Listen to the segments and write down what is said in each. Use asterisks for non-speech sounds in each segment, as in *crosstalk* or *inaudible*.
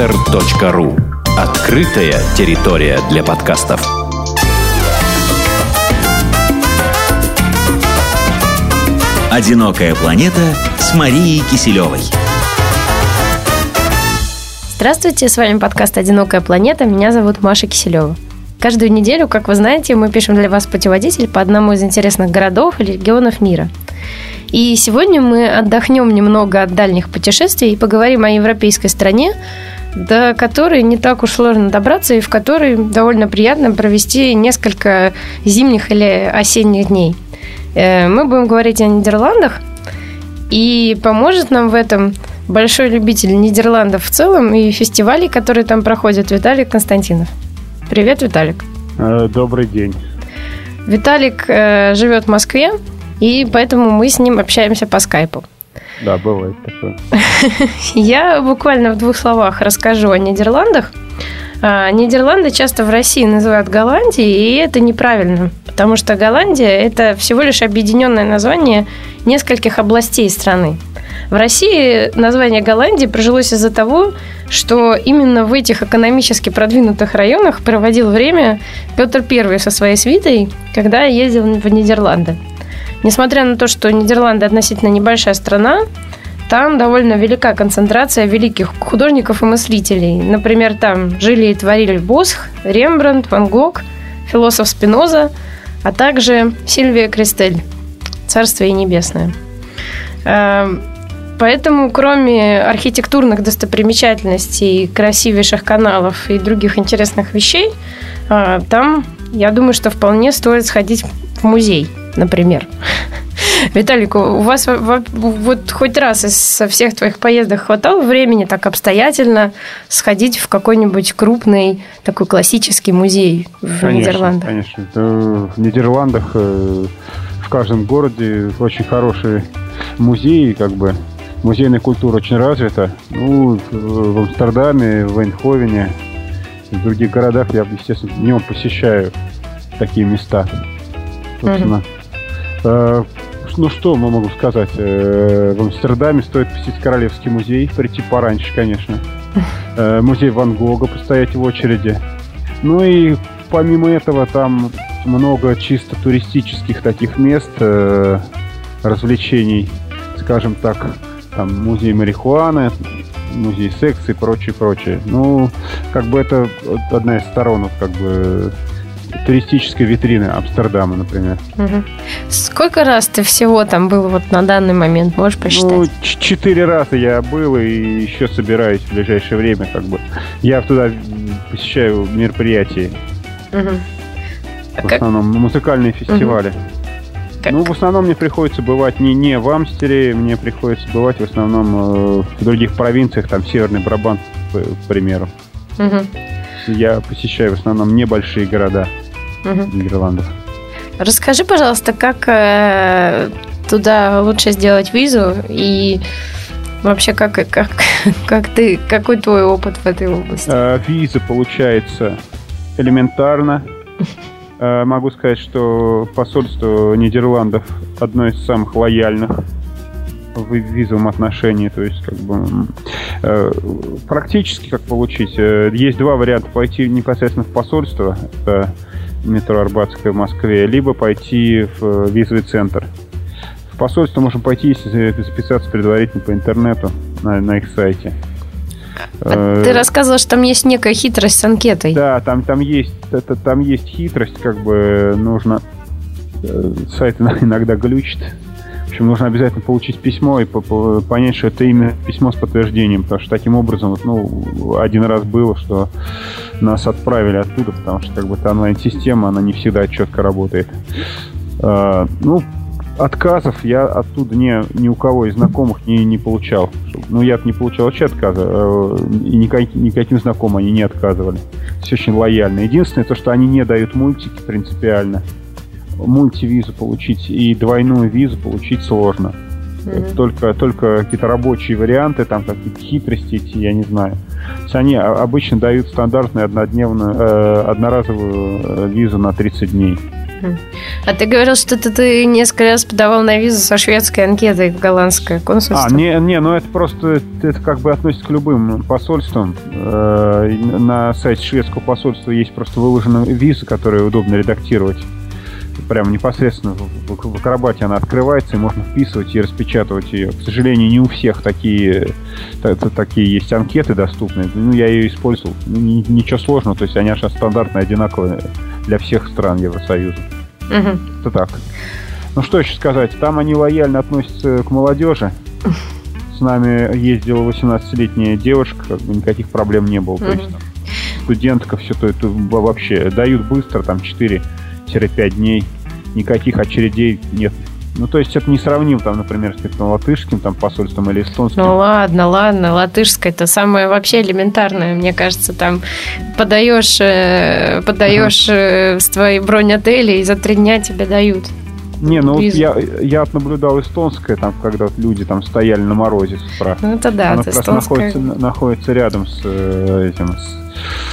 podster.ru Открытая территория для подкастов. «Одинокая планета» с Марией Киселевой. Здравствуйте, с вами подкаст «Одинокая планета». Меня зовут Маша Киселева. Каждую неделю, как вы знаете, мы пишем для вас путеводитель по одному из интересных городов или регионов мира. И сегодня мы отдохнем немного от дальних путешествий и поговорим о европейской стране, до которой не так уж сложно добраться и в которой довольно приятно провести несколько зимних или осенних дней. Э, мы будем говорить о Нидерландах, и поможет нам в этом большой любитель Нидерландов в целом и фестивалей, которые там проходят, Виталий Константинов. Привет, Виталик. Э, добрый день. Виталик э, живет в Москве, и поэтому мы с ним общаемся по скайпу. Да, бывает такое. *laughs* Я буквально в двух словах расскажу о Нидерландах. А, Нидерланды часто в России называют Голландией, и это неправильно, потому что Голландия – это всего лишь объединенное название нескольких областей страны. В России название Голландии прожилось из-за того, что именно в этих экономически продвинутых районах проводил время Петр I со своей свитой, когда ездил в Нидерланды. Несмотря на то, что Нидерланды относительно небольшая страна, там довольно велика концентрация великих художников и мыслителей. Например, там жили и творили Босх, Рембрандт, Ван Гог, философ Спиноза, а также Сильвия Кристель, Царство и Небесное. Эм, поэтому, кроме архитектурных достопримечательностей, красивейших каналов и других интересных вещей, э, там, я думаю, что вполне стоит сходить в музей – например. Виталик, у вас вот хоть раз из со всех твоих поездок хватало времени так обстоятельно сходить в какой-нибудь крупный такой классический музей в конечно, Нидерландах? Конечно, в Нидерландах э, в каждом городе очень хорошие музеи, как бы музейная культура очень развита. Ну, в Амстердаме, в Эйнховене, в других городах я, естественно, днем посещаю такие места. Собственно, mm-hmm. Э, ну что мы могу сказать? Э, в Амстердаме стоит посетить Королевский музей, прийти пораньше, конечно. Э, музей Ван Гога, постоять в очереди. Ну и помимо этого там много чисто туристических таких мест, развлечений, скажем так, там музей марихуаны, музей секса и прочее, прочее. Ну, как бы это одна из сторон, как бы туристической витрины Амстердама, например. Угу. Сколько раз ты всего там был вот на данный момент, можешь посчитать? Ну, четыре раза я был и еще собираюсь в ближайшее время, как бы. Я туда посещаю мероприятия. Угу. А в как... основном музыкальные фестивали. Угу. Как... Ну, в основном мне приходится бывать не, не в Амстере, мне приходится бывать в основном э, в других провинциях, там Северный Брабант, к примеру. Угу. Я посещаю в основном небольшие города угу. Нидерландов. Расскажи, пожалуйста, как э, туда лучше сделать визу и вообще как, как, *laughs* как ты, какой твой опыт в этой области? Э, виза получается элементарно. *laughs* Э, могу сказать, что посольство Нидерландов одно из самых лояльных в визовом отношении, то есть как бы практически как получить. Э, есть два варианта: пойти непосредственно в посольство, это метро Арбатское в Москве, либо пойти в э, визовый центр. В посольство можно пойти, если записаться предварительно по интернету на, на их сайте. А ты рассказывал, что там есть некая хитрость с анкетой. Да, там, там, есть, это, там есть хитрость, как бы нужно... Э, сайт *laughs* иногда глючит. В общем, нужно обязательно получить письмо и понять, что это именно письмо с подтверждением, потому что таким образом, вот, ну, один раз было, что нас отправили оттуда, потому что как бы та онлайн-система, она не всегда четко работает. А, ну, отказов я оттуда ни, ни у кого из знакомых не, не получал. Ну, я не получал вообще отказа, э, и никак, никаким знакомым они не отказывали. Все очень лояльно. Единственное, то, что они не дают мультики принципиально. Мультивизу получить и двойную визу получить сложно. Mm-hmm. Только, только какие-то рабочие варианты, там какие-то хитрости эти, я не знаю. То есть они обычно дают стандартную однодневную, э, одноразовую э, визу на 30 дней. А ты говорил, что ты, ты несколько раз подавал на визу со шведской анкетой в голландское консульство. А, не, не, ну это просто, это как бы относится к любым посольствам. Э, на сайте шведского посольства есть просто выложена виза, которую удобно редактировать. Прямо непосредственно в, в, в Акробате она открывается, и можно вписывать и распечатывать ее. К сожалению, не у всех такие, такие есть анкеты доступные. Ну, я ее использовал. Ну, ничего сложного, то есть они аж стандартные, одинаковые для всех стран Евросоюза. Угу. Это так. Ну что еще сказать, там они лояльно относятся к молодежи. С нами ездила 18-летняя девушка, как бы никаких проблем не было. Угу. То есть там, студентка, все то это вообще дают быстро, там 4-5 дней, никаких очередей нет. Ну, то есть это не сравним, там, например, с каким-то латышским там, посольством или эстонским. Ну, ладно, ладно, латышское это самое вообще элементарное. Мне кажется, там подаешь, э, подаешь uh-huh. с твоей бронь отеля, и за три дня тебе дают. Не, ну вот я, я наблюдал эстонское, там, когда люди там стояли на морозе с утра. Ну это да, Оно это как находится, находится рядом с э, этим. С...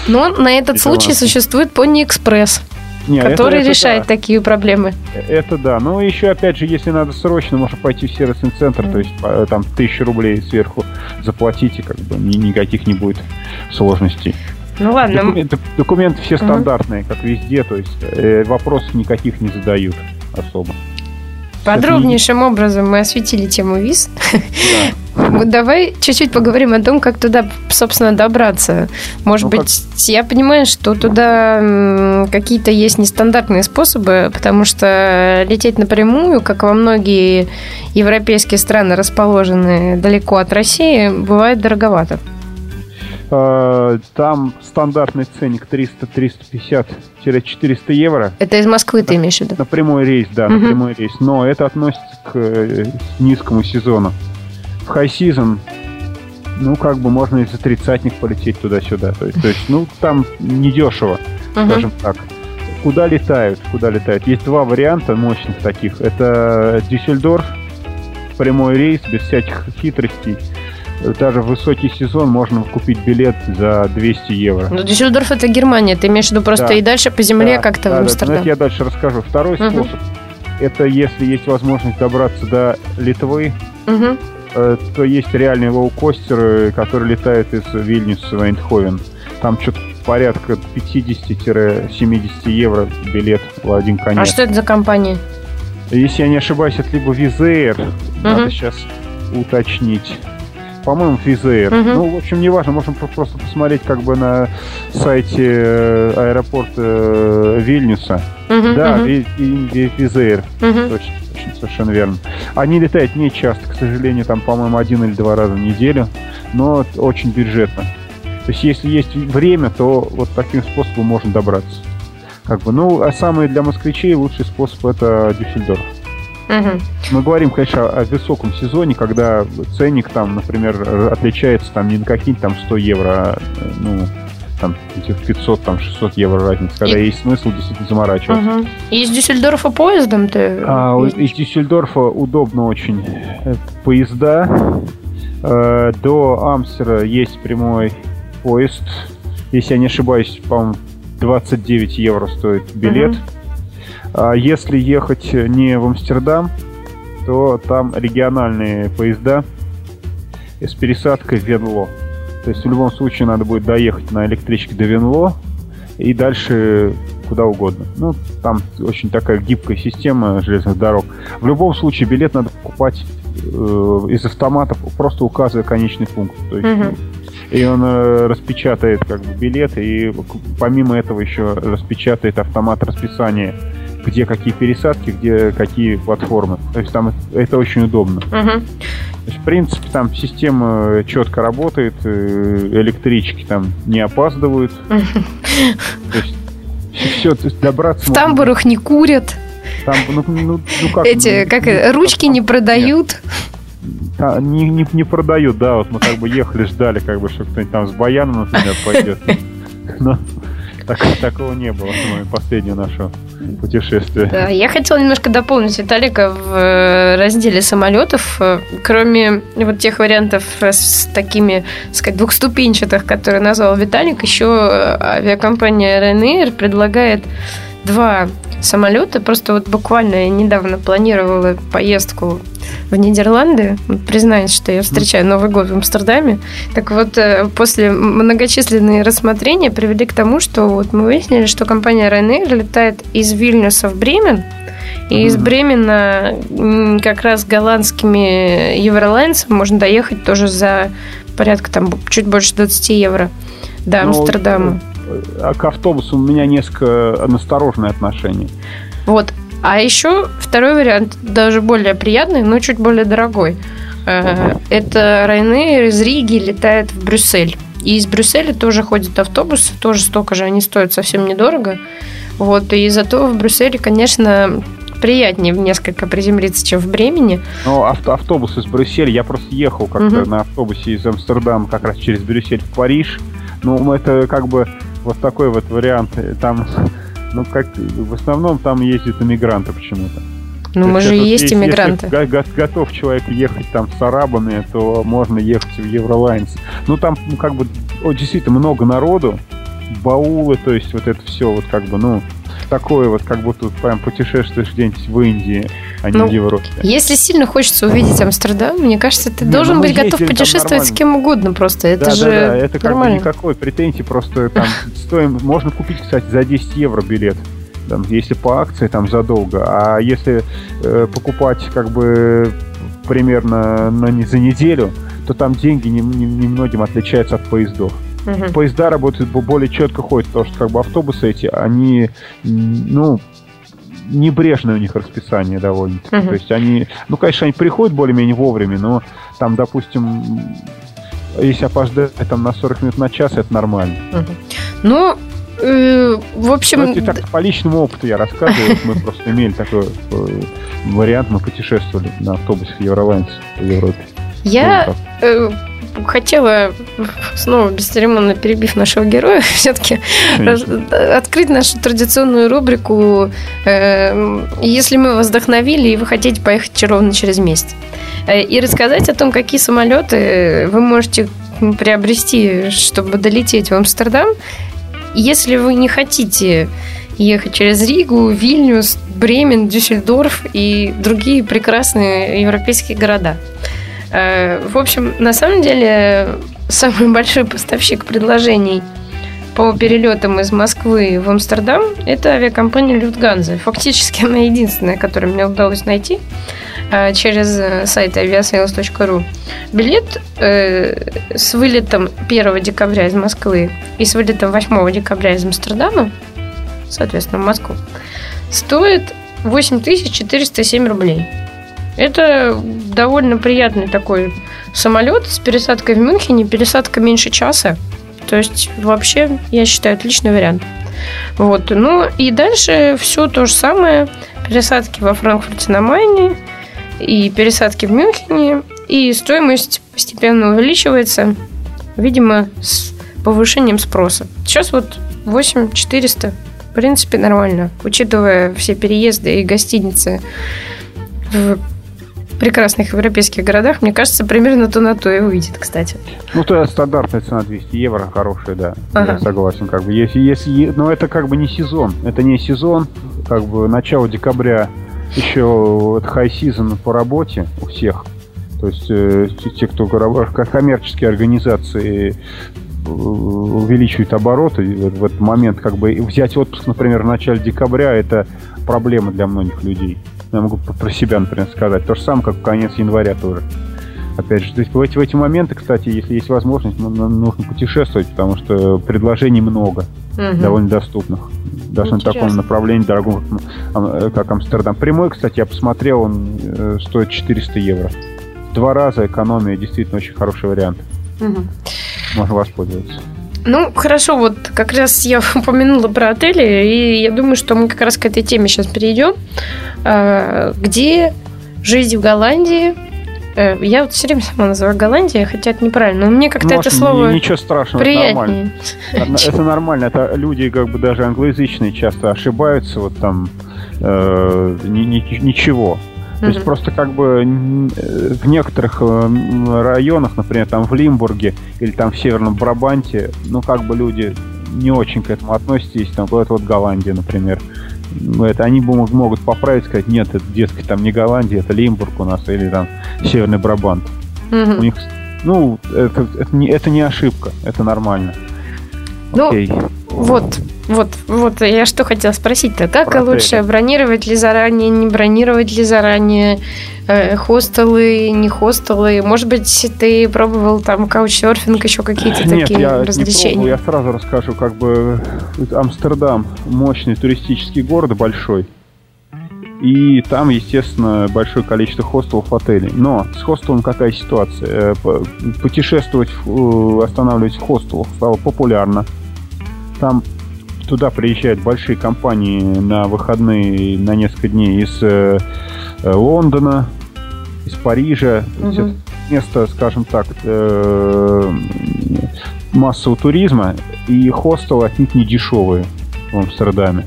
Но на этот случай существует Пони Экспресс. Не, который это, решает да. такие проблемы. Это да. Но еще, опять же, если надо срочно, можно пойти в сервисный центр, mm. то есть там тысячу рублей сверху заплатите, как бы ни, никаких не будет сложностей. Ну ладно. Документы, документы все стандартные, mm-hmm. как везде, то есть э, вопросов никаких не задают особо. Подробнейшим образом мы осветили тему виз. Да. Давай чуть-чуть поговорим о том, как туда, собственно, добраться. Может ну, быть, как... я понимаю, что туда какие-то есть нестандартные способы, потому что лететь напрямую, как во многие европейские страны, расположенные далеко от России, бывает дороговато. Э, там стандартный ценник 300-350-400 евро. Это из Москвы ты имеешь в виду? На прямой рейс, да, угу. на прямой рейс. Но это относится к э, низкому сезону. В high season, ну, как бы можно и за тридцатник полететь туда-сюда. То есть, то есть ну, там недешево, угу. скажем так. Куда летают? Куда летают? Есть два варианта мощных таких. Это Дюссельдорф, прямой рейс, без всяких хитростей даже в высокий сезон можно купить билет за 200 евро. Ну, Дюссельдорф это Германия, ты имеешь в виду просто да. и дальше по земле да, как-то да, в Амстердам? Да, да. я дальше расскажу. Второй угу. способ, это если есть возможность добраться до Литвы, угу. э, то есть реальные лоукостеры, которые летают из Вильнюса в Эйндховен. Там что-то порядка 50-70 евро билет в один конец. А что это за компания? Если я не ошибаюсь, это либо Визер, угу. надо сейчас уточнить по-моему, Физейр. Угу. Ну, в общем, неважно, можем просто посмотреть как бы на сайте э, аэропорта э, Вильнюса. Угу, да, угу. Физейр. Угу. Точно, точно, совершенно верно. Они летают не часто, к сожалению, там, по-моему, один или два раза в неделю, но очень бюджетно. То есть, если есть время, то вот таким способом можно добраться. Как бы, ну, а самый для москвичей лучший способ это Дюссельдорф. Угу. Мы говорим, конечно, о высоком сезоне, когда ценник там, например, отличается там не на какие-нибудь там 100 евро, а, ну, там, этих 500, там, 600 евро разница, когда и... есть смысл действительно заморачиваться. Угу. И из Дюссельдорфа поездом ты... А, из Дюссельдорфа удобно очень. Поезда. Э, до Амстера есть прямой поезд. Если я не ошибаюсь, по-моему, 29 евро стоит билет. Угу. А если ехать не в Амстердам, то там региональные поезда с пересадкой в Венло. То есть в любом случае надо будет доехать на электричке до Венло и дальше куда угодно. Ну, там очень такая гибкая система железных дорог. В любом случае билет надо покупать э, из автомата, просто указывая конечный пункт. То есть, угу. И он э, распечатает как бы билет, и помимо этого еще распечатает автомат расписание где какие пересадки, где какие платформы. То есть там это очень удобно. Угу. То есть, в принципе, там система четко работает, э, электрички там не опаздывают. То есть все, то есть добраться... В тамбурах не курят. Там, ну, ну, ну как? Эти, ну, как ну, ручки не продают. А, не, не, не продают, да, вот мы как бы ехали, ждали, как бы, что кто-нибудь там с баяном, например, пойдет. Но так, такого не было, *laughs* последнее наше путешествие. Да, я хотела немножко дополнить Виталика в э, разделе самолетов. Э, кроме вот тех вариантов с такими, сказать, двухступенчатых, которые назвал Виталик, еще авиакомпания Ryanair предлагает два самолеты. Просто вот буквально я недавно планировала поездку в Нидерланды. Признаюсь, что я встречаю Новый год в Амстердаме. Так вот, э, после многочисленные рассмотрения привели к тому, что вот мы выяснили, что компания Ryanair летает из Вильнюса в Бремен, и из Бремена как раз голландскими Евролайнсом можно доехать тоже за порядка там чуть больше 20 евро до ну, Амстердама. А к автобусу у меня несколько насторожное отношение. Вот. А еще второй вариант, даже более приятный, но чуть более дорогой. Uh-huh. Это Ryanair из Риги летает в Брюссель. И из Брюсселя тоже ходят автобусы, тоже столько же, они стоят совсем недорого. Вот, и зато в Брюсселе, конечно, приятнее несколько приземлиться, чем в Бремени. Ну, авто, автобус из Брюсселя, я просто ехал как-то угу. на автобусе из Амстердама как раз через Брюссель в Париж. Ну, это как бы вот такой вот вариант. Там, ну, как в основном там ездят иммигранты почему-то. Ну, мы же и есть иммигранты. Если готов человек ехать там с арабами, то можно ехать в Евролайнс. Ну, там ну, как бы о, действительно много народу, баулы, то есть вот это все вот как бы, ну, такое вот, как будто прям путешествуешь где-нибудь в Индии, а не ну, в Европе. Если сильно хочется увидеть Амстердам, мне кажется, ты не, должен ну, быть готов путешествовать с кем угодно просто. Это да, же да, да, это как бы никакой претензии, просто там *laughs* стоим, можно купить, кстати, за 10 евро билет. Там, если по акции там задолго, а если э, покупать как бы примерно на, не за неделю, то там деньги немногим не, не отличаются от поездов. Угу. Поезда работают более четко ходят, потому что как бы автобусы эти, они, ну, небрежное у них расписание довольно. Угу. То есть они, ну, конечно, они приходят более-менее вовремя, но там, допустим, если опоздать там на 40 минут на час, это нормально. Угу. Ну, э, в общем... Ну, это так, по личному опыту я рассказываю. Мы просто имели такой э, вариант, мы путешествовали на автобусе Евролайнс в Европе. Я хотела снова бесцеремонно перебив нашего героя, *laughs* все-таки открыть нашу традиционную рубрику э, «Если мы вас вдохновили, и вы хотите поехать ровно через месяц». Э, и рассказать о том, какие самолеты вы можете приобрести, чтобы долететь в Амстердам, если вы не хотите ехать через Ригу, Вильнюс, Бремен, Дюссельдорф и другие прекрасные европейские города. Э, в общем, на самом деле, самый большой поставщик предложений по перелетам из Москвы в Амстердам – это авиакомпания Люфтганза. Фактически она единственная, которую мне удалось найти э, через э, сайт aviasales.ru. Билет с вылетом 1 декабря из Москвы и с вылетом 8 декабря из Амстердама, соответственно, в Москву, стоит 8407 рублей. Это довольно приятный такой самолет с пересадкой в Мюнхене, пересадка меньше часа. То есть вообще, я считаю, отличный вариант. Вот. Ну и дальше все то же самое. Пересадки во Франкфурте на Майне и пересадки в Мюнхене. И стоимость постепенно увеличивается, видимо, с повышением спроса. Сейчас вот 8 400. В принципе, нормально, учитывая все переезды и гостиницы в прекрасных европейских городах, мне кажется, примерно то на то и выйдет, кстати. Ну, то стандартная цена 200 евро, хорошая, да. Ага. Я согласен. Как бы, если, если, но это как бы не сезон. Это не сезон, как бы начало декабря еще вот high season по работе у всех. То есть э, те, кто как коммерческие организации э, увеличивают обороты в этот момент как бы взять отпуск, например, в начале декабря это проблема для многих людей. Я могу про себя, например, сказать. То же самое, как конец января тоже. Опять же, то есть в эти, в эти моменты, кстати, если есть возможность, нужно путешествовать, потому что предложений много, угу. довольно доступных. Даже Интересно. на таком направлении дорогом, как Амстердам. Прямой, кстати, я посмотрел, он э, стоит 400 евро. Два раза экономия, действительно очень хороший вариант. Угу. Можно воспользоваться. Ну, хорошо, вот как раз я *laughs* упомянула про отели, и я думаю, что мы как раз к этой теме сейчас перейдем. А, где жизнь в Голландии э, я вот все время сама называю Голландия, хотя это неправильно. Но мне как-то ну, это слово ничего страшного, приятнее. Это нормально. это нормально. Это люди как бы даже англоязычные часто ошибаются. Вот там э, ни, ни, ничего. То есть просто как бы в некоторых э, районах, например, там в Лимбурге или там в Северном Брабанте, ну как бы люди не очень к этому относятся, если там вот, вот Голландия, например. это, они могут, поправить, сказать, нет, это, детский там не Голландия, это Лимбург у нас, или там Северный Брабант. Мгм. У них, ну, это, это, не, это не ошибка, это нормально. Ну, Окей. Вот, вот, вот, я что хотела спросить-то. Как Про лучше, отели. бронировать ли заранее, не бронировать ли заранее, э, хостелы, не хостелы? Может быть, ты пробовал там каучсерфинг, еще какие-то Нет, такие я не пробовал, развлечения? я сразу расскажу, как бы Амстердам мощный туристический город большой. И там, естественно, большое количество хостелов, отелей. Но с хостелом какая ситуация? Э, Путешествовать, э, останавливать в хостелах стало популярно. Там туда приезжают большие компании на выходные на несколько дней из э, э, Лондона, из Парижа. Мгм. это место, скажем так, э, массового туризма, и хостелы отнюдь не дешевые в Амстердаме.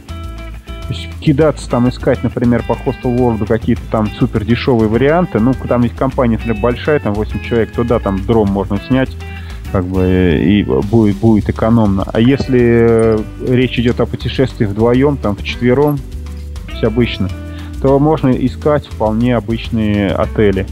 То есть кидаться там, искать, например, по Hostel World какие-то там супер дешевые варианты. Ну, там есть компания, например, большая, там 8 человек, туда там дром можно снять, как бы, и будет, будет экономно. А если э, речь идет о путешествии вдвоем, там, вчетвером, есть обычно, то можно искать вполне обычные отели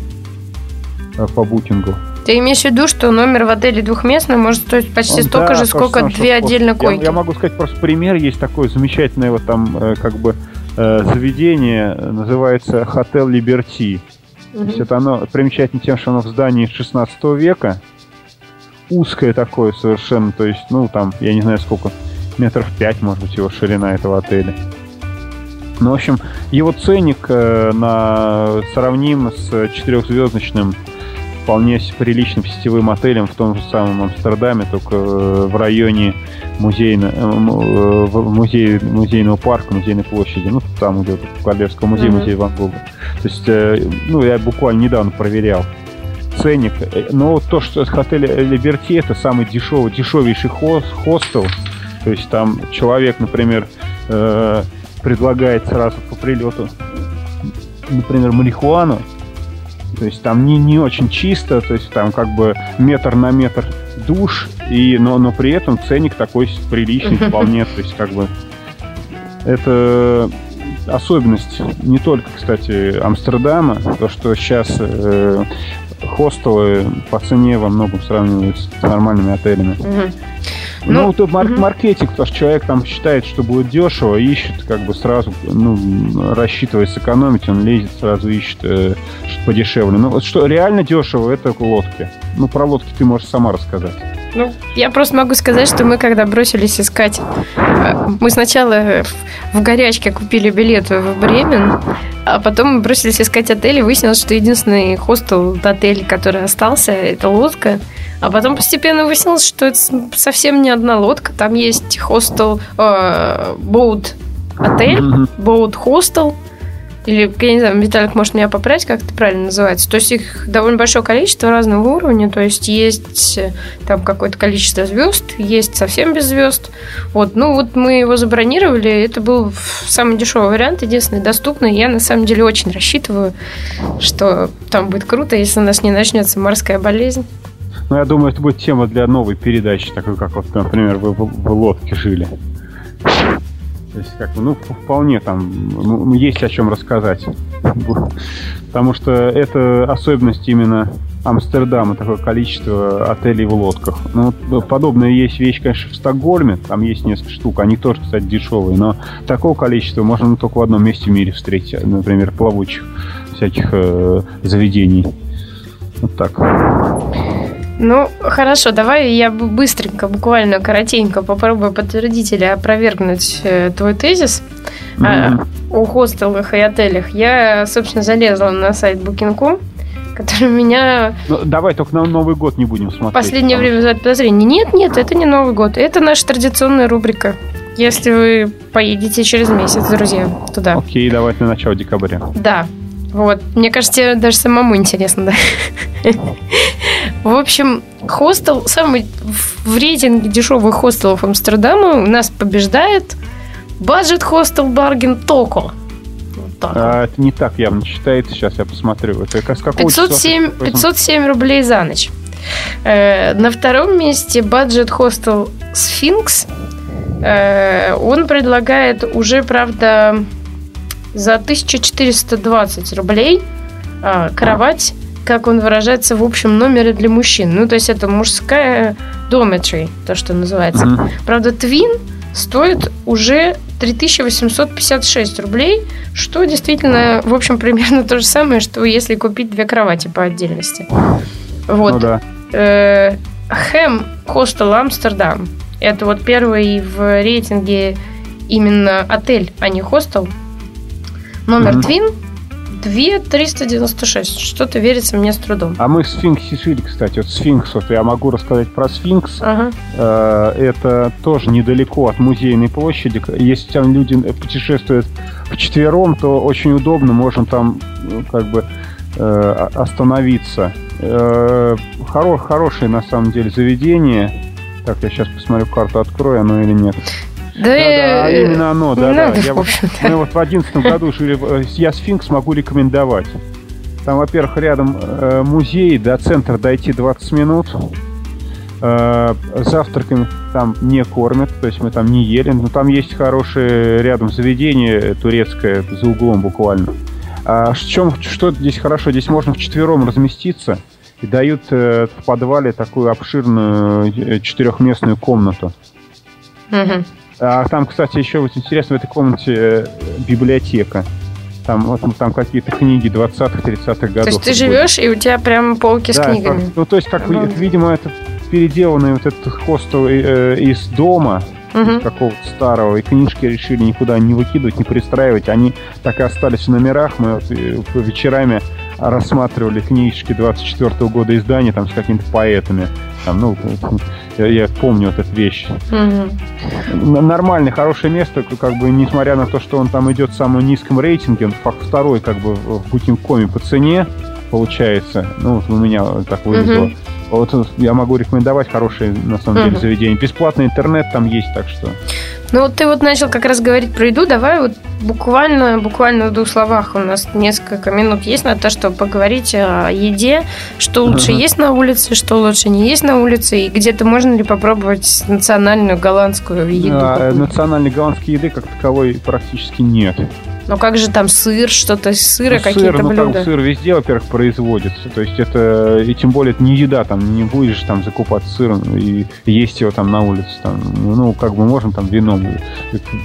э, по букингу. Ты имеешь в виду, что номер в отеле двухместный может стоить почти Он, столько да, же, сколько что две отдельно койки? Я, могу сказать просто пример. Есть такое замечательное вот там э, как бы э, заведение, называется Хотел Либерти. То есть это оно примечательно тем, что оно в здании 16 века. Узкое такое совершенно, то есть, ну, там, я не знаю сколько, метров 5, может быть, его ширина этого отеля. Ну, в общем, его ценник э, на, сравним с четырехзвездочным вполне приличным сетевым отелем в том же самом Амстердаме, только э, в районе музейно, э, э, музей, музейного парка, музейной площади. Ну, там, где вот Королевского музея, Мгм. музей Ван Гога. То есть, э, ну, я буквально недавно проверял ценник. Э, Но то, что отель Либерти, это самый дешевый, дешевейший хос- хостел. То есть там человек, например, э, предлагает сразу по прилету, например, марихуану. То есть там не, не очень чисто, то есть там как бы метр на метр душ, и, но, но при этом ценник такой приличный вполне. То есть как бы это особенность не только, кстати, Амстердама, то, что сейчас э, хостелы по цене во многом сравниваются с нормальными отелями. Мгм. Ну, Ну, это мар- мгм. маркетинг, потому что человек там считает, что будет дешево, ищет как бы сразу, ну, рассчитывая сэкономить, он лезет, сразу ищет э, подешевле. Ну, вот что реально дешево, это лодки. Ну, про лодки ты можешь сама рассказать. Ну, я просто могу сказать, что мы, когда бросились искать, э, мы сначала в- горячке купили билет в Бремен, а потом мы бросились искать отель, и выяснилось, что единственный хостел, отель, который остался, это лодка. А потом постепенно выяснилось, что это совсем не одна лодка. Там есть хостел, э, боут отель, боут хостел. Или, я не знаю, Виталик может меня поправить, как это правильно называется. То есть их довольно большое количество разного уровня. То есть есть э, там какое-то количество звезд, есть совсем без звезд. Вот, ну вот мы его забронировали. Это был самый дешевый вариант, единственный доступный. Я на самом деле очень рассчитываю, что там будет круто, если у нас не начнется морская болезнь. Ну, я думаю, это будет тема для новой передачи, такой, как вот, например, вы в, в лодке жили. То есть, как бы, ну, вполне там м, есть о чем рассказать. Потому что это особенность именно Амстердама, такое количество отелей в лодках. Ну, подобная есть вещь, конечно, в Стокгольме, там есть несколько штук, они тоже, кстати, дешевые, но такого количества можно только в одном месте в мире встретить, например, плавучих всяких э, заведений. Вот так. Ну, хорошо, давай я быстренько, буквально коротенько попробую подтвердить или опровергнуть э, твой тезис а, Мгм. о хостелах и отелях. Я, собственно, залезла на сайт Booking.com, который меня Ну, давай только на Новый год не будем в смотреть. последнее потому время вызывает подозрение. Нет, нет, это не Новый год. Это наша традиционная рубрика. Если вы поедете через месяц, друзья, туда. Окей, давайте на начало декабря. Да. Вот. Мне кажется, тебе даже самому интересно, да. *laughs* В общем, хостел, самый в рейтинге дешевых хостелов Амстердама у нас побеждает Budget Hostel Bargain. Вот так. А, это не так явно читается. Сейчас я посмотрю. Это как с какого числа? 507, Поэтому- 507 рублей за ночь. Э, На втором месте Budget Hostel Sphinx. Э, Он предлагает уже, правда, за 1420 рублей а, кровать, как он выражается, в общем номере для мужчин. Ну, то есть это мужская dormitory, то, что называется. Мгм. Правда, Twin стоит уже 3856 рублей, что действительно, в общем, примерно то же самое, что если купить две кровати по отдельности. Вот. Ну да. Э, Хэм Хостел Амстердам. Это вот первый в рейтинге именно отель, а не хостел. Номер Мгм. Твин 2396. Что-то верится мне с трудом. А мы в Сфинксе жили, кстати. Вот Сфинкс, вот я могу рассказать про Сфинкс. Ага. Э, Это тоже недалеко от музейной площади. Если там люди путешествуют вчетвером, то очень удобно, можем там ну, как бы э, остановиться. Э, хоро- Хорошее на самом деле заведение. Так, я сейчас посмотрю карту, открою оно или нет. Да, Да, да, э, именно оно, да, да. надо, Я в вот- мы вот в одиннадцатом году жили, э, я Сфинкс могу рекомендовать. Там, во-первых, рядом э, музей, до центра дойти 20 минут. Э, завтраками там не кормят, то есть мы там не ели, но там есть хорошее рядом заведение турецкое, за углом буквально. А в чем, что здесь хорошо? Здесь можно вчетвером разместиться и дают э, в подвале такую обширную э, четырехместную комнату. Мгм. А там, кстати, еще вот интересно, в этой комнате э, библиотека. Там, вот, ну, там какие-то книги 20-30-х годов. То есть ты живешь, и у тебя прям полки с да, книгами. как- ну, то есть, как, Обалдеть. видимо, это переделанный вот этот хостел э, из дома, Мгм. из какого-то старого, и книжки решили никуда не выкидывать, не пристраивать. Они так и остались в номерах. Мы вот, э, вечерами рассматривали книжки 24 года издания там с какими-то поэтами. Там, ну, я, я помню вот эту вещь. Н- Нормальное, хорошее место, как бы, несмотря на то, что он там идет в самом низком рейтинге, он факт второй, как бы, в Booking.com по цене, получается. Ну, у меня так вылезло. Мгм. Вот я могу рекомендовать хорошее, на самом деле, Мгм. заведение. Бесплатный интернет там есть, так что... Ну вот ты вот начал как раз говорить про еду, давай вот буквально, буквально в двух словах у нас несколько минут есть на то, чтобы поговорить о еде, что лучше Ага. есть на улице, что лучше не есть на улице, и где-то можно ли попробовать национальную голландскую еду. А, национальной голландской еды как таковой практически нет. Ну как же там сыр, что-то из сыра, Ну, какие-то сыр, ну, как бы блюда? сыр везде, во-первых, производится. То есть это, и тем более это не еда, там не будешь там закупать сыром и есть его там на улице. Там, ну, как бы можем там вином.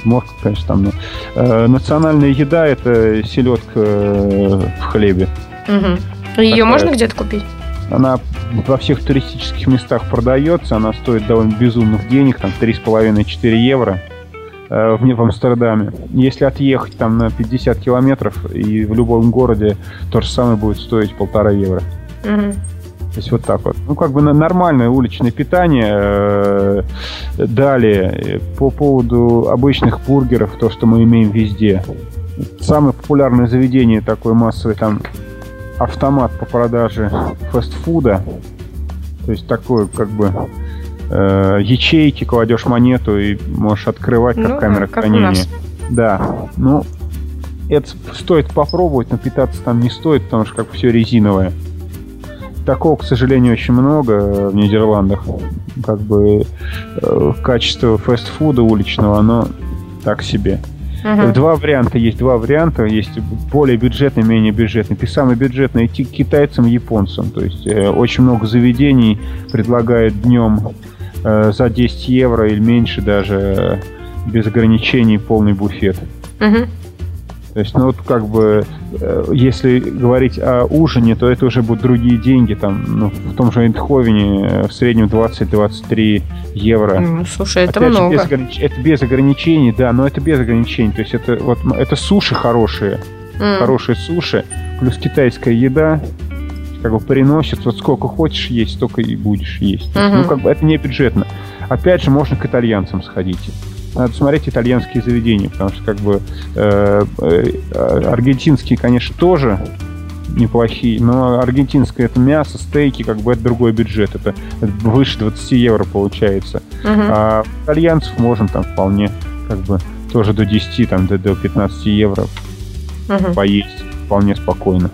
Можно, конечно, там. но, э, национальная еда это селедка э, в хлебе. Мгм. Ее Такая- можно где-то купить? Она во всех туристических местах продается, она стоит довольно безумных денег, там 3,5-4 евро э, в, в Амстердаме. Если отъехать там на 50 километров, и в любом городе то же самое будет стоить полтора евро. Мгм. То есть вот так вот. Ну, как бы нормальное уличное питание. Э, Далее, э, по поводу обычных бургеров, то, что мы имеем везде. Самое популярное заведение такое массовое, там автомат по продаже фастфуда. То есть такое, как бы, э, ячейки, кладешь монету и можешь открывать, как Ну камера как хранения. Да, ну, это стоит попробовать, но питаться там не стоит, потому что как все резиновое. Такого, к сожалению, очень много э, в Нидерландах. Как бы э, качество фастфуда уличного, оно так себе. Мгм. Два варианта есть, два варианта. Есть более бюджетный, менее бюджетный. И самый бюджетный идти к китайцам и японцам. То есть э, очень много заведений предлагает днем э, за 10 евро или меньше даже э, без ограничений полный буфет. Мгм. То есть, ну вот как бы, э, если говорить о ужине, то это уже будут другие деньги. Там, ну, в том же Эндховене э, в среднем 20-23 евро. Ну, слушай, это Опять же, много. без огранич- Это без ограничений, да, но это без ограничений. То есть это вот это суши хорошие, М. хорошие суши, плюс китайская еда, как бы приносит, вот сколько хочешь есть, столько и будешь есть. Мгм. Ну, как бы это не бюджетно. Опять же, можно к итальянцам сходить. Надо смотреть итальянские заведения, потому что как бы э, э, аргентинские, конечно, тоже неплохие, но аргентинское это мясо, стейки, как бы это другой бюджет, это, это выше 20 евро получается. Мгм. А итальянцев можем там вполне как бы тоже до 10, там, до, до 15 евро Мгм. поесть вполне спокойно.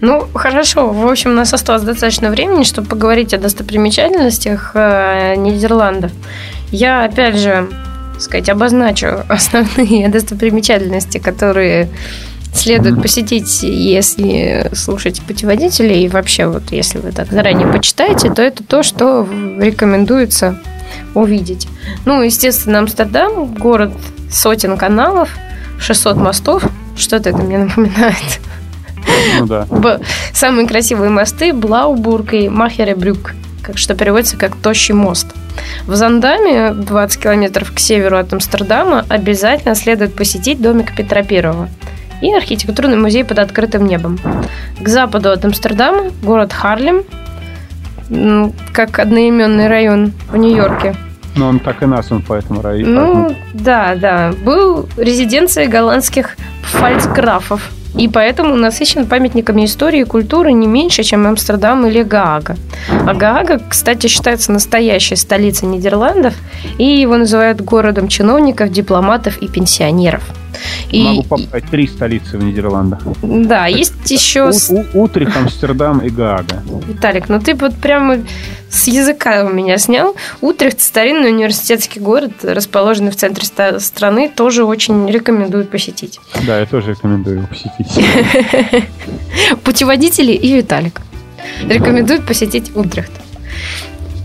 Ну, хорошо. В общем, у нас осталось достаточно времени, чтобы поговорить о достопримечательностях э, Нидерландов. Я, опять же, сказать, обозначу *laughs* основные достопримечательности, которые следует посетить, если слушать путеводители, и вообще вот если вы так заранее почитаете, то это то, что рекомендуется увидеть. Ну, естественно, Амстердам, город сотен каналов, 600 мостов, что-то это мне напоминает. Ну да. Самые красивые мосты Блаубург и Махеребрюк, как что переводится как «тощий мост». В Зандаме, 20 километров к северу от Амстердама, обязательно следует посетить домик Петра Первого и архитектурный музей под открытым небом. К западу от Амстердама город Харлем, как одноименный район в Нью-Йорке. Но он так и назван по этому району. Ну, да, да. Был резиденцией голландских фальцграфов. И поэтому насыщен памятниками истории и культуры не меньше, чем Амстердам или Гаага. А Гаага, кстати, считается настоящей столицей Нидерландов, и его называют городом чиновников, дипломатов и пенсионеров. И... Могу попасть три столицы в Нидерландах. Да, есть еще... У, Утрих, Амстердам и Гаага. Виталик, ну ты вот прямо с языка у меня снял. Утрехт – старинный университетский город, расположенный в центре страны, тоже очень рекомендую посетить. Да, я тоже рекомендую посетить. *laughs* Путеводители и Виталик рекомендуют посетить Утрехт.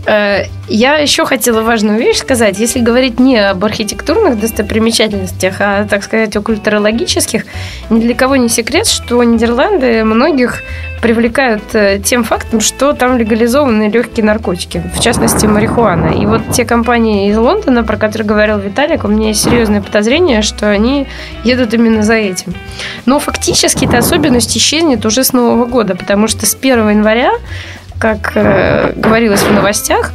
Э, я еще хотела важную вещь сказать. Если говорить не об архитектурных достопримечательностях, а, так сказать, о культурологических, ни для кого не секрет, что Нидерланды многих привлекают э, тем фактом, что там легализованы легкие наркотики, в частности, марихуана. И вот те компании из Лондона, про которые говорил Виталик, у меня есть серьезное подозрение, что они едут именно за этим. Но фактически эта особенность исчезнет уже с Нового года, потому что с 1 января как э, говорилось в новостях,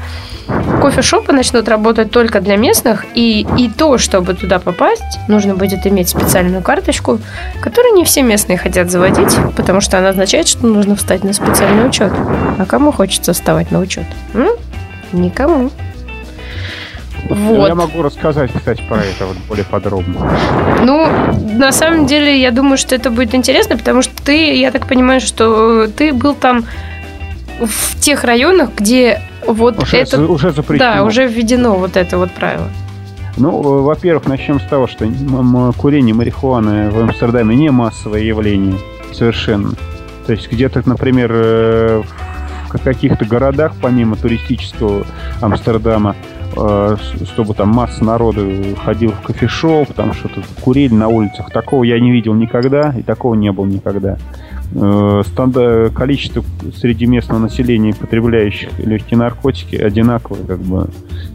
кофешопы начнут работать только для местных, и, и то, чтобы туда попасть, нужно будет иметь специальную карточку, которую не все местные хотят заводить, потому что она означает, что нужно встать на специальный учет. А кому хочется вставать на учет? М? Никому. Вот. Я могу рассказать, кстати, про это вот более подробно. Ну, на самом деле, я думаю, что это будет интересно, потому что ты, я так понимаю, что ты был там в тех районах, где вот уже, это... Уже запрещено. Да, уже введено вот это вот правило. Ну, во-первых, начнем с того, что курение марихуаны в Амстердаме не массовое явление совершенно. То есть где-то, например, э, в каких-то городах, помимо туристического Амстердама, э, чтобы там масса народу ходил в кофешоп, там что-то курили на улицах. Такого я не видел никогда, и такого не было никогда. Э, стандарт, количество среди местного населения, потребляющих легкие наркотики, одинаковое, как бы,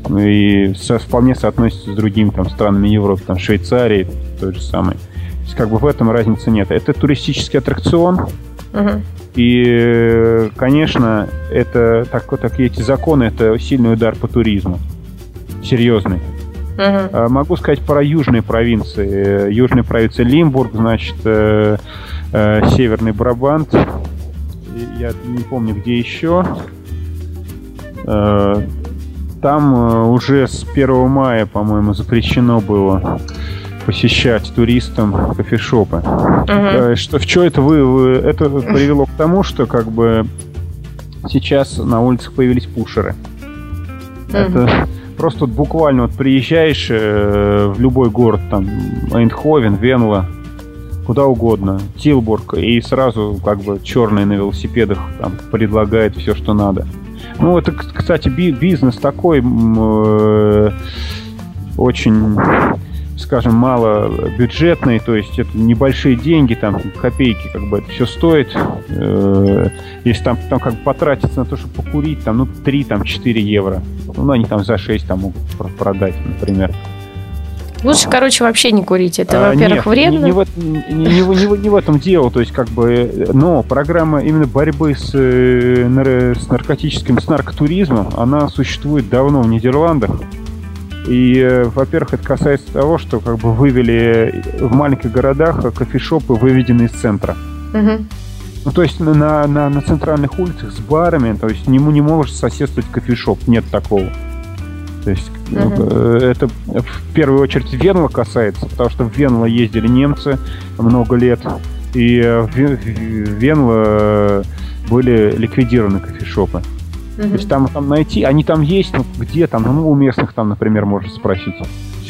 ну и со, вполне соотносится с другими там, странами Европы, там, Швейцарии, той же самой. То есть, как бы в этом разницы нет. Это туристический аттракцион, uh-huh. и, конечно, это так, так, эти законы, это сильный удар по туризму, серьезный. Uh-huh. Могу сказать про южные провинции. Южная провинция Лимбург, значит, э, Северный Брабант. Я не помню, где еще. Э, там э, уже с 1 мая, по-моему, запрещено было посещать туристам кофешопы. Uh-huh. Что, в что это вы, вы? Это привело к тому, что как бы сейчас на улицах появились пушеры. Uh-huh. Это просто вот буквально вот приезжаешь э, в любой город, там, Эйндховен, Венла, куда угодно, Тилбург, и сразу как бы черные на велосипедах там предлагает все, что надо. Ну, это, кстати, бизнес такой э, очень, скажем, мало бюджетный, то есть это небольшие деньги, там копейки, как бы это все стоит. Э, если там, там как бы потратиться на то, чтобы покурить, там, ну, 3, там, 4 евро. Ну, они там за 6 там могут продать, например. Лучше, короче, вообще не курить. Это, а, во-первых, вредно. Не, не, в, не, не, не, не в этом дело. То есть, как бы, но программа именно борьбы с, э, с наркотическим, с наркотуризмом, она существует давно в Нидерландах. И, э, во-первых, это касается того, что как бы вывели в маленьких городах кофешопы, выведены из центра. Угу. Ну, то есть на, на, на центральных улицах с барами, то есть ему не может соседствовать кофешоп, нет такого. То есть uh-huh. это в первую очередь Венла касается, потому что в Венла ездили немцы много лет, и в Венла э, были ликвидированы кофешопы. Uh-huh. То есть там, там найти, они там есть, ну где там, ну у местных там, например, можно спросить.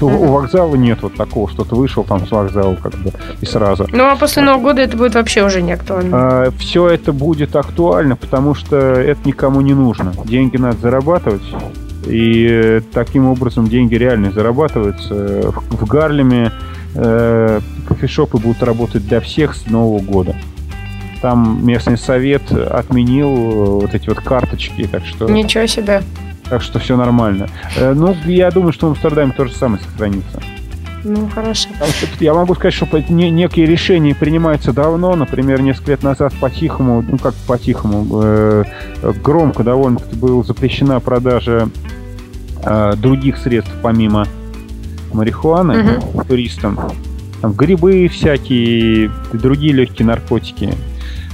у вокзала нет вот такого, что ты вышел там с вокзала как бы и сразу. Ну а после Нового года это будет вообще уже не актуально. А, все это будет актуально, потому что это никому не нужно. Деньги надо зарабатывать. И таким образом деньги реально зарабатываются. В, Гарлеме э, кофешопы будут работать для всех с Нового года. Там местный совет отменил вот эти вот карточки, так что... Ничего себе. Так что все нормально. Э, ну, я думаю, что в Амстердаме то же самое сохранится. Ну, хорошо. Я могу сказать, что некие решения принимаются давно. Например, несколько лет назад по-тихому, ну как по-тихому, э, громко довольно-таки была запрещена продажа э, других средств помимо марихуаны угу. туристам. Там грибы всякие, другие легкие наркотики.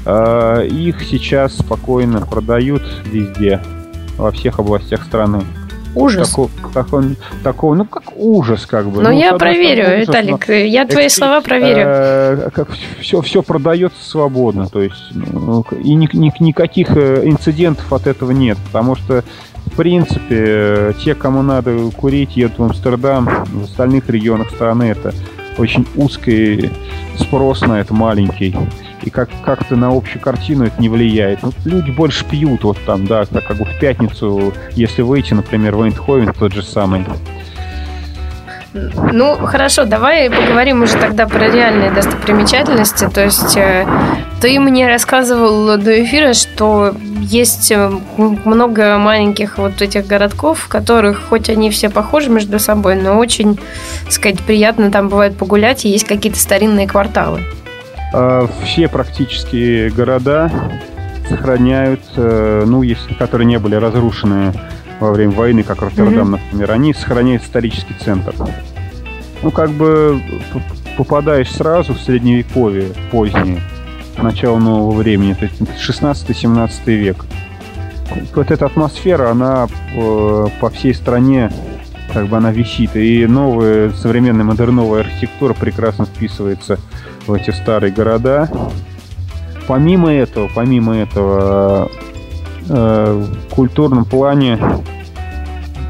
Э, их сейчас спокойно продают везде во всех областях страны. Ужас. Такого, такого, такого, ну как ужас, как бы. Но ну, я проверю, ужас, Виталик, я твои экс, слова проверю. Э, как, все, все продается свободно, то есть ну, и ни, ни, никаких э, инцидентов от этого нет, потому что в принципе те, кому надо курить, едут в Амстердам, в остальных регионах страны это очень узкий спрос на это маленький и как- как-то на общую картину это не влияет. Ну, люди больше пьют вот там, да, так как бы в пятницу, если выйти, например, в Эйндховен, тот же самый. Ну, хорошо, давай поговорим уже тогда про реальные достопримечательности. То есть э, ты мне рассказывал до эфира, что есть э, много маленьких вот этих городков, в которых, хоть они все похожи между собой, но очень, так сказать, приятно там бывает погулять, и есть какие-то старинные кварталы. А, все практически города сохраняют, э, ну, если, которые не были разрушены во время войны, как Роттердам, mm-hmm. например, они сохраняют исторический центр. Ну, как бы попадаешь сразу в средневековье позднее, начало нового времени, то есть 16-17 век. Вот эта атмосфера, она э, по всей стране как бы она висит. И новая современная модерновая архитектура прекрасно вписывается в эти старые города. Помимо этого, помимо этого, э, в культурном плане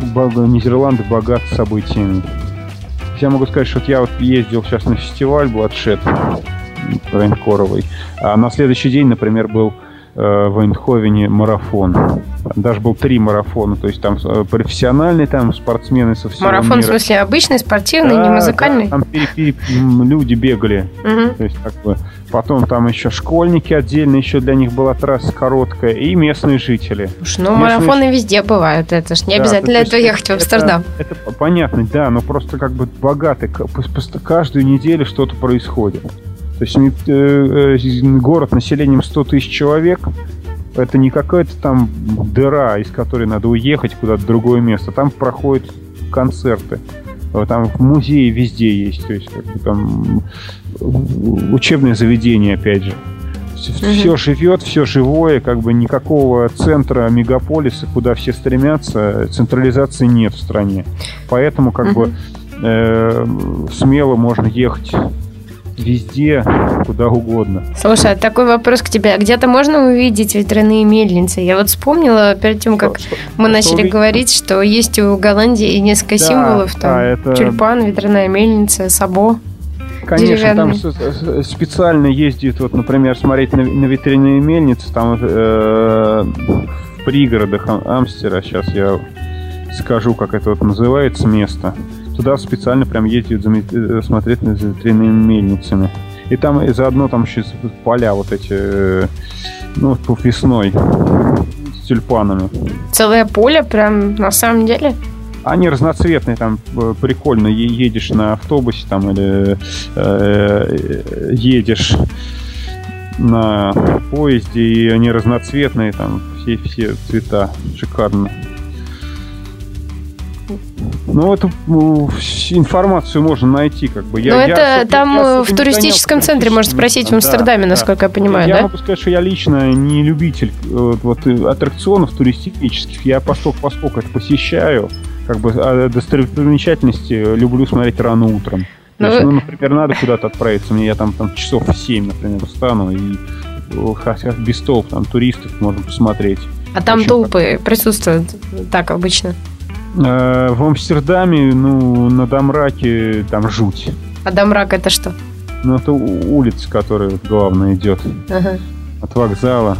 Нидерланды богаты событиями. Я могу сказать, что вот я вот ездил сейчас на фестиваль Бладшет Рейнкоровый, а на следующий день, например, был Э, в Эйндховене марафон. Даже был три марафона, то есть там э, профессиональные там спортсмены со всего Марафон, мира. в смысле, обычный, спортивный, да, не музыкальный? Да, там пере, пере, люди бегали. Угу. То есть, как бы, потом там еще школьники отдельно, еще для них была трасса короткая, и местные жители. Уж, ну, местные... марафоны везде бывают, это ж не да, обязательно для этого ехать в Амстердам. Это, это понятно, да, но просто как бы богатый, каждую неделю что-то происходит. То есть э, э, город населением 100 тысяч человек, это не какая-то там дыра, из которой надо уехать куда-то в другое место. Там проходят концерты. Там в музее везде есть. То есть как бы там учебное заведение, опять же. Все, угу. живет, все живое, как бы никакого центра мегаполиса, куда все стремятся, централизации нет в стране. Поэтому как угу. бы э, смело можно ехать везде, куда угодно. Слушай, а такой вопрос к тебе. Где-то можно увидеть ветряные мельницы? Я вот вспомнила перед тем, как что, мы что начали увидеть? говорить, что есть у Голландии несколько да, символов. Там да, это... тюльпан, ветряная мельница, сабо. Конечно, там специально ездит, вот, например, смотреть на, на ветряные мельницы, там э, в пригородах Амстера, сейчас я скажу, как это вот называется место туда специально прям ездят э, смотреть за ветряными мельницами. И там и заодно там еще поля вот эти, э, ну, весной с тюльпанами. Целое поле прям на самом деле? Они разноцветные, там э, прикольно. Едешь на автобусе там или э, едешь на поезде, и они разноцветные, там все, все цвета. Шикарно. Ну, эту ну, информацию можно найти, как бы. Я, Но это я, там я в туристическом центре можно спросить в Амстердаме, да, насколько да. я понимаю, я да? Я могу сказать, что я лично не любитель вот, вот аттракционов туристических. Я поскольку, поскольку это посещаю, как бы а достопримечательности люблю смотреть рано утром. То есть, ну, например, надо куда-то отправиться, мне я там, там часов в 7, например, встану, и хотя без толп там туристов можно посмотреть. А там толпы присутствуют так обычно? Э, в Амстердаме, ну, на Дамраке там жуть. А Дамрак это что? Ну, это улица, которая главная идет. Ага. От вокзала.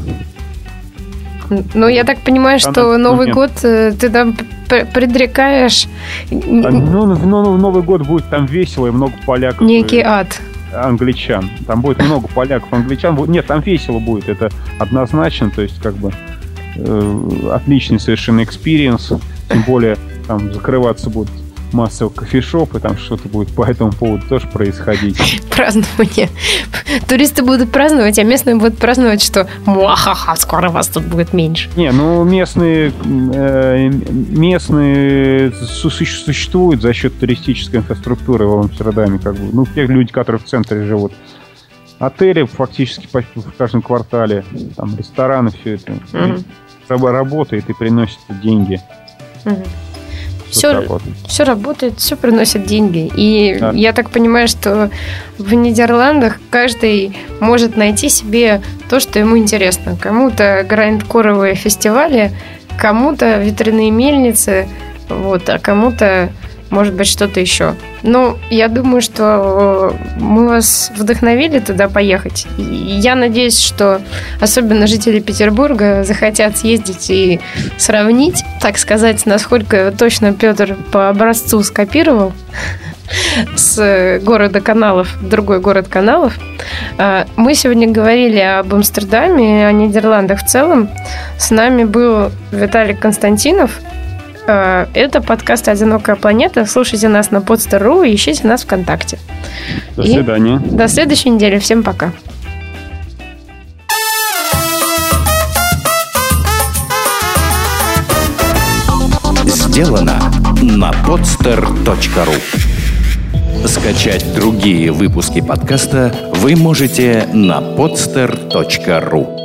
Ну, я так понимаю, Там что ну, Новый нет. год э, ты там предрекаешь Ну, ну, ну, Новый год будет там весело и много поляков. некий и ад. англичан. Там будет много поляков, англичан. Нет, там весело будет, это однозначно. То есть, как бы, э, отличный совершенно experience. Тем более, там закрываться будут массовые кофешопы, там что-то будет по этому поводу тоже происходить. Празднование. Туристы будут праздновать, а местные будут праздновать, что муахаха, скоро вас тут будет меньше. Не, ну местные, э, местные су- су- существуют за счет туристической инфраструктуры в Амстердаме, как бы. Ну, те люди, которые в центре живут. Отели фактически почти в каждом квартале, там рестораны, все это раб- работает и приносит деньги. Всё Все, работает. все работает, все приносит деньги. И Да. я так понимаю, что в Нидерландах каждый может найти себе то, что ему интересно. Кому-то грайндкоровые фестивали, кому-то ветряные мельницы, вот, а кому-то, может быть, что-то еще. Ну, я думаю, что э, мы вас вдохновили туда поехать. И я надеюсь, что особенно жители Петербурга захотят съездить и сравнить, так сказать, насколько точно Петр по образцу скопировал *laughs* с города каналов другой город каналов. А, Мы сегодня говорили об Амстердаме, о Нидерландах в целом. С нами был Виталий Константинов. А, Это подкаст «Одинокая планета». Слушайте нас на podster.ru и ищите нас ВКонтакте. До И- свидания. До следующей недели. Всем пока. Сделано на podster.ru Скачать другие выпуски подкаста вы можете на podster.ru